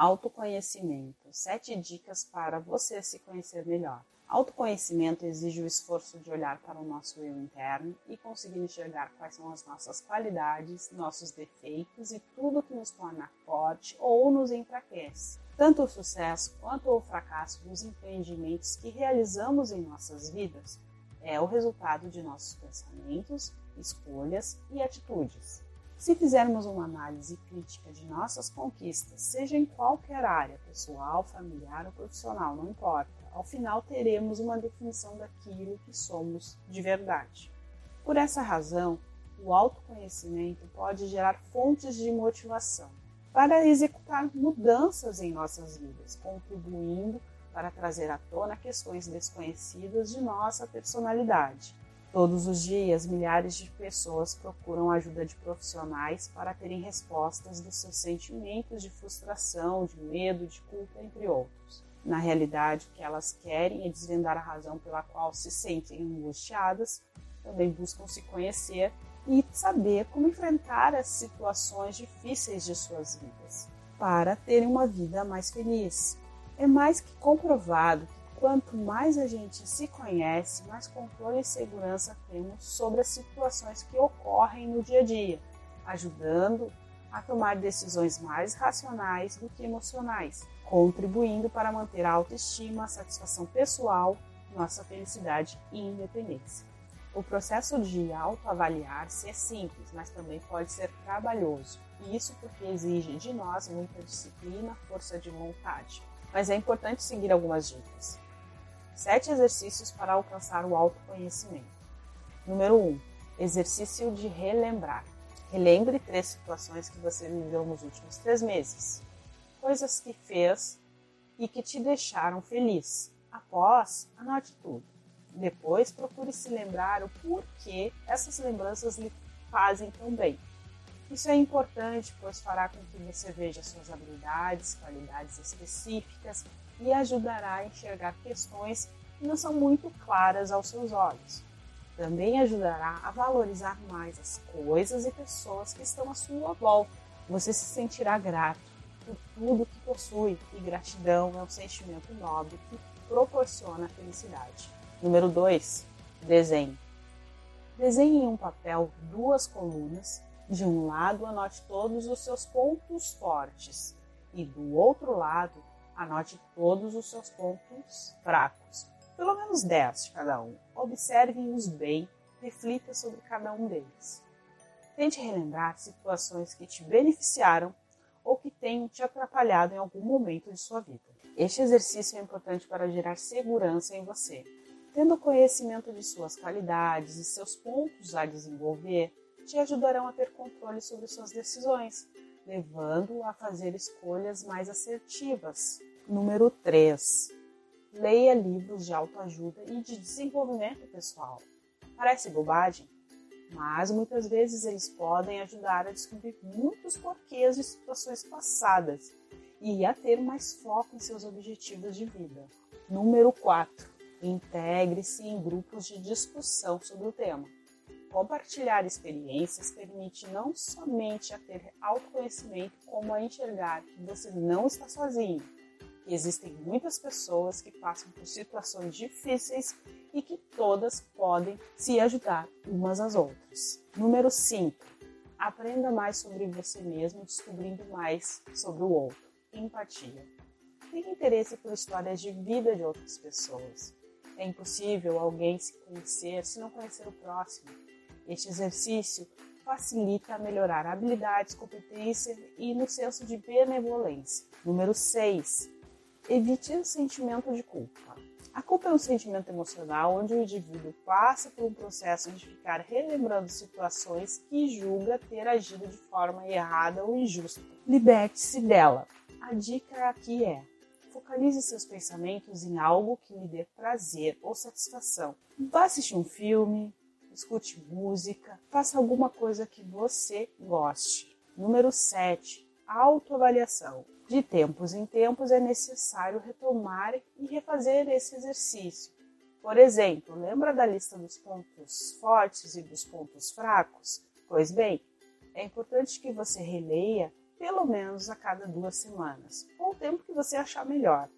Autoconhecimento. Sete dicas para você se conhecer melhor. Autoconhecimento exige o esforço de olhar para o nosso eu interno e conseguir enxergar quais são as nossas qualidades, nossos defeitos e tudo que nos torna forte ou nos enfraquece. Tanto o sucesso quanto o fracasso dos empreendimentos que realizamos em nossas vidas é o resultado de nossos pensamentos, escolhas e atitudes. Se fizermos uma análise crítica de nossas conquistas, seja em qualquer área, pessoal, familiar ou profissional, não importa, ao final teremos uma definição daquilo que somos de verdade. Por essa razão, o autoconhecimento pode gerar fontes de motivação para executar mudanças em nossas vidas, contribuindo para trazer à tona questões desconhecidas de nossa personalidade Todos os dias, milhares de pessoas procuram ajuda de profissionais para terem respostas dos seus sentimentos de frustração, de medo, de culpa, entre outros. Na realidade, o que elas querem é desvendar a razão pela qual se sentem angustiadas, também buscam se conhecer e saber como enfrentar as situações difíceis de suas vidas, para terem uma vida mais feliz. É mais que comprovado Quanto mais a gente se conhece, mais controle e segurança temos sobre as situações que ocorrem no dia a dia, ajudando a tomar decisões mais racionais do que emocionais, contribuindo para manter a autoestima, a satisfação pessoal, nossa felicidade e independência. O processo de autoavaliar-se é simples, mas também pode ser trabalhoso, e isso porque exige de nós muita disciplina, força de vontade. Mas é importante seguir algumas dicas. Sete exercícios para alcançar o autoconhecimento. Número 1. Um, exercício de relembrar. Relembre três situações que você viveu nos últimos três meses. Coisas que fez e que te deixaram feliz. Após, anote tudo. Depois, procure se lembrar o porquê essas lembranças lhe fazem tão bem. Isso é importante, pois fará com que você veja suas habilidades, qualidades específicas e ajudará a enxergar questões que não são muito claras aos seus olhos. Também ajudará a valorizar mais as coisas e pessoas que estão à sua volta. Você se sentirá grato por tudo que possui e gratidão é um sentimento nobre que proporciona felicidade. Número 2. Desenhe. Desenhe em um papel duas colunas. De um lado, anote todos os seus pontos fortes e do outro lado, Anote todos os seus pontos fracos, pelo menos 10 de cada um. Observe-os bem, reflita sobre cada um deles. Tente relembrar situações que te beneficiaram ou que tenham te atrapalhado em algum momento de sua vida. Este exercício é importante para gerar segurança em você. Tendo conhecimento de suas qualidades e seus pontos a desenvolver, te ajudarão a ter controle sobre suas decisões, levando a fazer escolhas mais assertivas. Número 3. Leia livros de autoajuda e de desenvolvimento pessoal. Parece bobagem, mas muitas vezes eles podem ajudar a descobrir muitos porquês de situações passadas e a ter mais foco em seus objetivos de vida. Número 4. Integre-se em grupos de discussão sobre o tema. Compartilhar experiências permite não somente a ter autoconhecimento, como a enxergar que você não está sozinho. Existem muitas pessoas que passam por situações difíceis e que todas podem se ajudar umas às outras. Número 5. Aprenda mais sobre você mesmo, descobrindo mais sobre o outro. Empatia. Tenha interesse por histórias de vida de outras pessoas. É impossível alguém se conhecer se não conhecer o próximo. Este exercício facilita melhorar habilidades, competência e no senso de benevolência. Número 6. Evite o sentimento de culpa. A culpa é um sentimento emocional onde o indivíduo passa por um processo de ficar relembrando situações que julga ter agido de forma errada ou injusta. Liberte-se dela. A dica aqui é: focalize seus pensamentos em algo que lhe dê prazer ou satisfação. Vá assistir um filme, escute música, faça alguma coisa que você goste. Número 7. Autoavaliação. De tempos em tempos é necessário retomar e refazer esse exercício. Por exemplo, lembra da lista dos pontos fortes e dos pontos fracos? Pois bem, é importante que você releia pelo menos a cada duas semanas, ou o tempo que você achar melhor.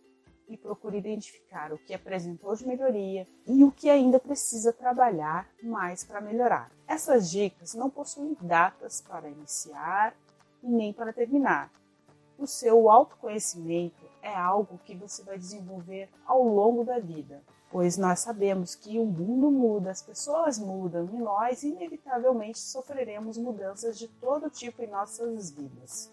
E procure identificar o que apresentou de melhoria e o que ainda precisa trabalhar mais para melhorar. Essas dicas não possuem datas para iniciar e nem para terminar. O seu autoconhecimento é algo que você vai desenvolver ao longo da vida, pois nós sabemos que o mundo muda, as pessoas mudam e nós, inevitavelmente, sofreremos mudanças de todo tipo em nossas vidas.